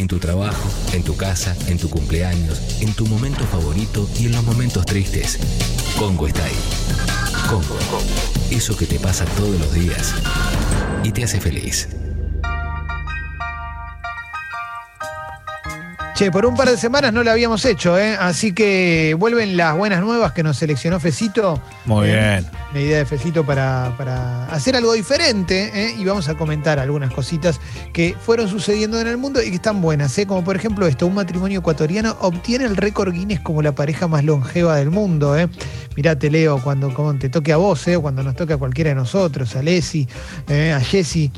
En tu trabajo, en tu casa, en tu cumpleaños, en tu momento favorito y en los momentos tristes. Congo está ahí. Congo. Eso que te pasa todos los días y te hace feliz. Che, por un par de semanas no lo habíamos hecho, ¿eh? así que vuelven las buenas nuevas que nos seleccionó Fecito. Muy Eh, bien. La idea de Fecito para, para hacer algo diferente ¿eh? y vamos a comentar algunas cositas que fueron sucediendo en el mundo y que están buenas, ¿eh? como por ejemplo esto, un matrimonio ecuatoriano obtiene el récord Guinness como la pareja más longeva del mundo. ¿eh? Mirá, te leo cuando, cuando te toque a vos, ¿eh? cuando nos toque a cualquiera de nosotros, a Leslie, ¿eh? a Jessy,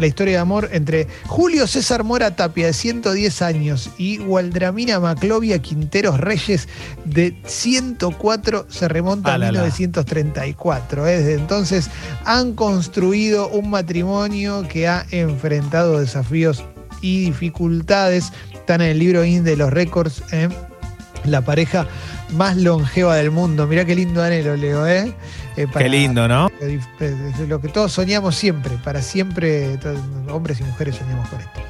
la historia de amor entre Julio César Mora Tapia de 110 años y Waldramina Maclovia Quinteros Reyes de 104 se remonta Ah, a la, la. 1934. ¿Eh? Desde entonces han construido un matrimonio que ha enfrentado desafíos y dificultades. Están en el libro Guinness de los récords. ¿eh? La pareja más longeva del mundo. Mirá qué lindo anhelo, Leo, ¿eh? Eh, para- Qué lindo, ¿no? es lo que todos soñamos siempre, para siempre, todos, hombres y mujeres soñamos con esto.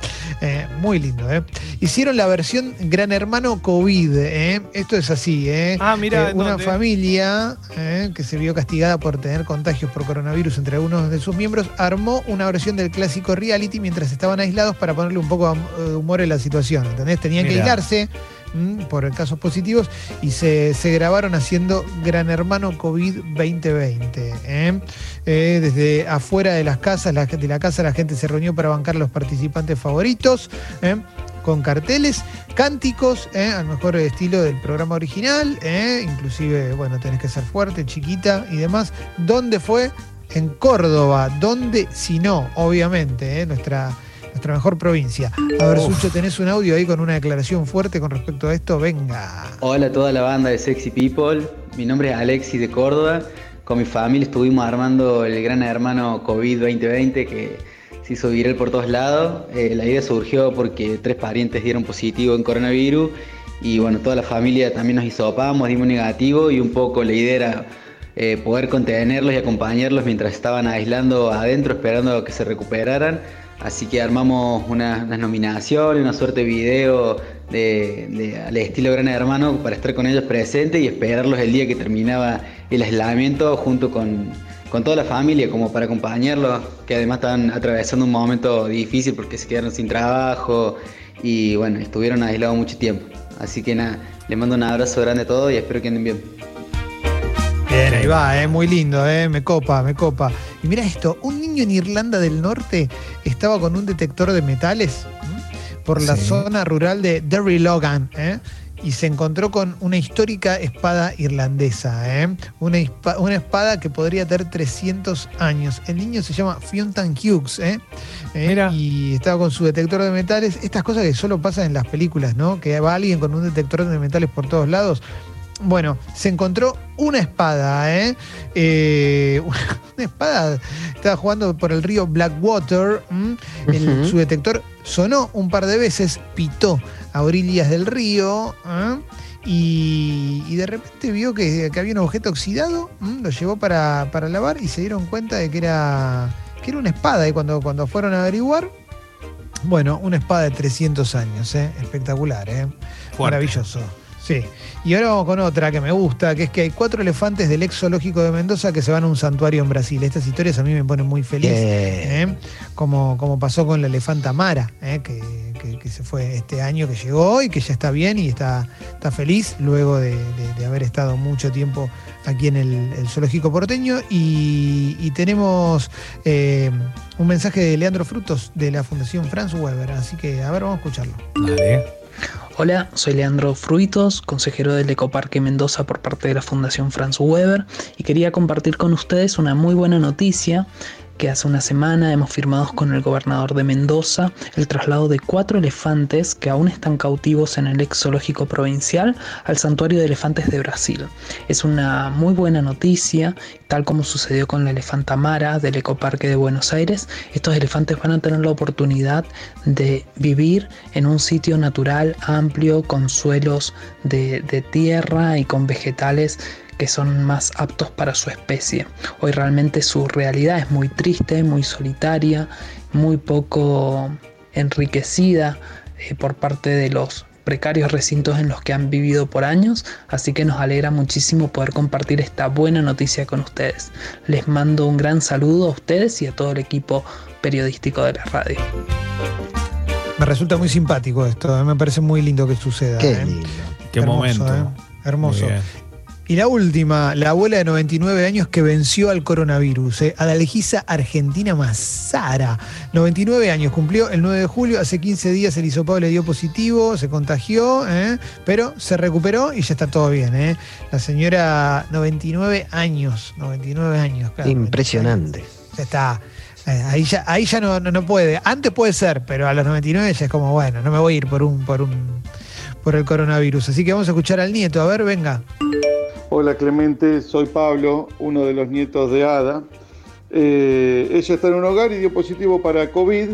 Eh, muy lindo, ¿eh? Hicieron la versión Gran Hermano COVID, ¿eh? Esto es así, ¿eh? Ah, mira, Eh, una ¿dónde? familia eh, que se vio castigada por tener contagios por coronavirus entre algunos de sus miembros armó una versión del clásico reality mientras estaban aislados para ponerle un poco de humor en la situación, ¿entendés? Tenían que aislarse mm, por casos positivos y se, se grabaron haciendo Gran Hermano COVID 2020. ¿eh? Eh, desde afuera de las casas, la, de la casa la gente se reunió para bancar a los participantes favoritos. ¿eh? con carteles, cánticos, ¿eh? al mejor estilo del programa original, inclusive, bueno, tenés que ser fuerte, chiquita y demás. ¿Dónde fue? En Córdoba. ¿Dónde? Si no, obviamente, nuestra, nuestra mejor provincia. A ver, Sucho, tenés un audio ahí con una declaración fuerte con respecto a esto. Venga. Hola a toda la banda de Sexy People, mi nombre es Alexis de Córdoba, con mi familia estuvimos armando el Gran Hermano COVID 2020 que se hizo viral por todos lados. Eh, la idea surgió porque tres parientes dieron positivo en coronavirus y bueno, toda la familia también nos hisopamos, dimos negativo y un poco la idea era eh, poder contenerlos y acompañarlos mientras estaban aislando adentro esperando que se recuperaran. Así que armamos una- nominaciones, una suerte de video de, de- al estilo Gran Hermano para estar con ellos presentes y esperarlos el día que terminaba el aislamiento junto con, con toda la familia, como para acompañarlos, que además estaban atravesando un momento difícil porque se quedaron sin trabajo y bueno, estuvieron aislados mucho tiempo. Así que nada, les mando un abrazo grande a todos y espero que anden bien. Bien, ahí va, eh, muy lindo, eh, me copa, me copa. Y mira esto, un en Irlanda del Norte estaba con un detector de metales ¿m? por la Sí. zona rural de Derry Logan, ¿eh? y se encontró con una histórica espada irlandesa, ¿eh? una, espada que podría tener 300 años. El niño se llama Fiontan Hughes, ¿eh? ¿Eh? Y estaba con su detector de metales. Estas cosas que solo pasan en las películas, ¿no? Que va alguien con un detector de metales por todos lados. Bueno, se encontró una espada, ¿eh? Eh, una espada. Estaba jugando por el río Blackwater. ¿m? El-. Su detector sonó un par de veces, pitó a orillas del río. ¿eh? Y, y de repente vio que, que había un objeto oxidado, ¿m? lo llevó para, para lavar y se dieron cuenta de que era, que era una espada. Y cuando, cuando fueron a averiguar, bueno, una espada de 300 años, ¿eh? espectacular, ¿eh? Fuerte. maravilloso. Sí. Y ahora vamos con otra que me gusta, que es que hay cuatro elefantes del ex zoológico de Mendoza que se van a un santuario en Brasil. Estas historias a mí me ponen muy feliz. ¿eh? Como, como pasó con la elefanta Mara, ¿eh? que, que- que se fue este año, que llegó y que ya está bien y está, está feliz luego de, de- de haber estado mucho tiempo aquí en el, el zoológico porteño. Y, y tenemos eh, un mensaje de Leandro Frutos de la Fundación Franz Weber. Así que, a ver, vamos a escucharlo. Hola, soy Leandro Fruitos, consejero del Ecoparque Mendoza por parte de la Fundación Franz Weber y quería compartir con ustedes una muy buena noticia que hace una semana hemos firmado con el gobernador de Mendoza el traslado de cuatro elefantes que aún están cautivos en el ex provincial al santuario de elefantes de Brasil. Es una muy buena noticia, tal como sucedió con la elefanta Mara del Ecoparque de Buenos Aires. Estos elefantes van a tener la oportunidad de vivir en un sitio natural amplio con suelos de, de tierra y con vegetales que son más aptos para su especie. Hoy realmente su realidad es muy triste, muy solitaria, muy poco enriquecida eh, por parte de los precarios recintos en los que han vivido por años, así que nos alegra muchísimo poder compartir esta buena noticia con ustedes. Les mando un gran saludo a ustedes y a todo el equipo periodístico de la radio. Me resulta muy simpático esto, ¿eh? me parece muy lindo que suceda. Qué ¿eh? lindo. Qué Hermoso, momento. ¿eh? Hermoso. Y la última, la abuela de 99 años que venció al coronavirus, ¿eh? Adalgisa Argentina Mazara. 99 años, cumplió el 9 de julio, hace 15 días el hisopado le dio positivo, se contagió, ¿eh? pero se recuperó y ya está todo bien. ¿eh? La señora, 99 años, 99 años. claro, Impresionante. Ya está. Eh, Ahí ya, ahí ya no, no, no puede. Antes puede ser, pero a los 99 ya es como, bueno, no me voy a ir por un, por un, por el coronavirus. Así que vamos a escuchar al nieto. A ver, venga. Hola Clemente, soy Pablo, uno de los nietos de Ada. Eh, ella está en un hogar y dio positivo para COVID.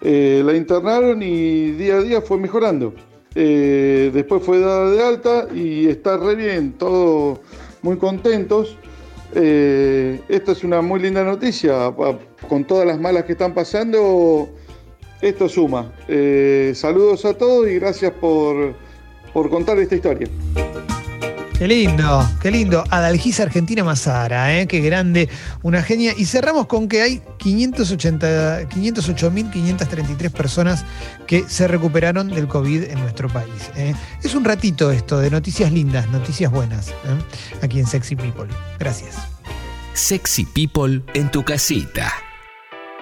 Eh, la internaron y día a día fue mejorando. Eh, después fue dada de alta y está re bien, todos muy contentos. Esta es una muy linda noticia, con todas las malas que están pasando, esto suma. Saludos a todos y gracias por, por contar esta historia. Qué lindo, qué lindo. Adalgisa Argentina Mazara, ¿eh? qué grande, una genia. Y cerramos con que hay 580 508.533 personas que se recuperaron del COVID en nuestro país. ¿eh? Es un ratito esto de noticias lindas, noticias buenas, ¿eh? aquí en Sexy People. Gracias. Sexy People en tu casita.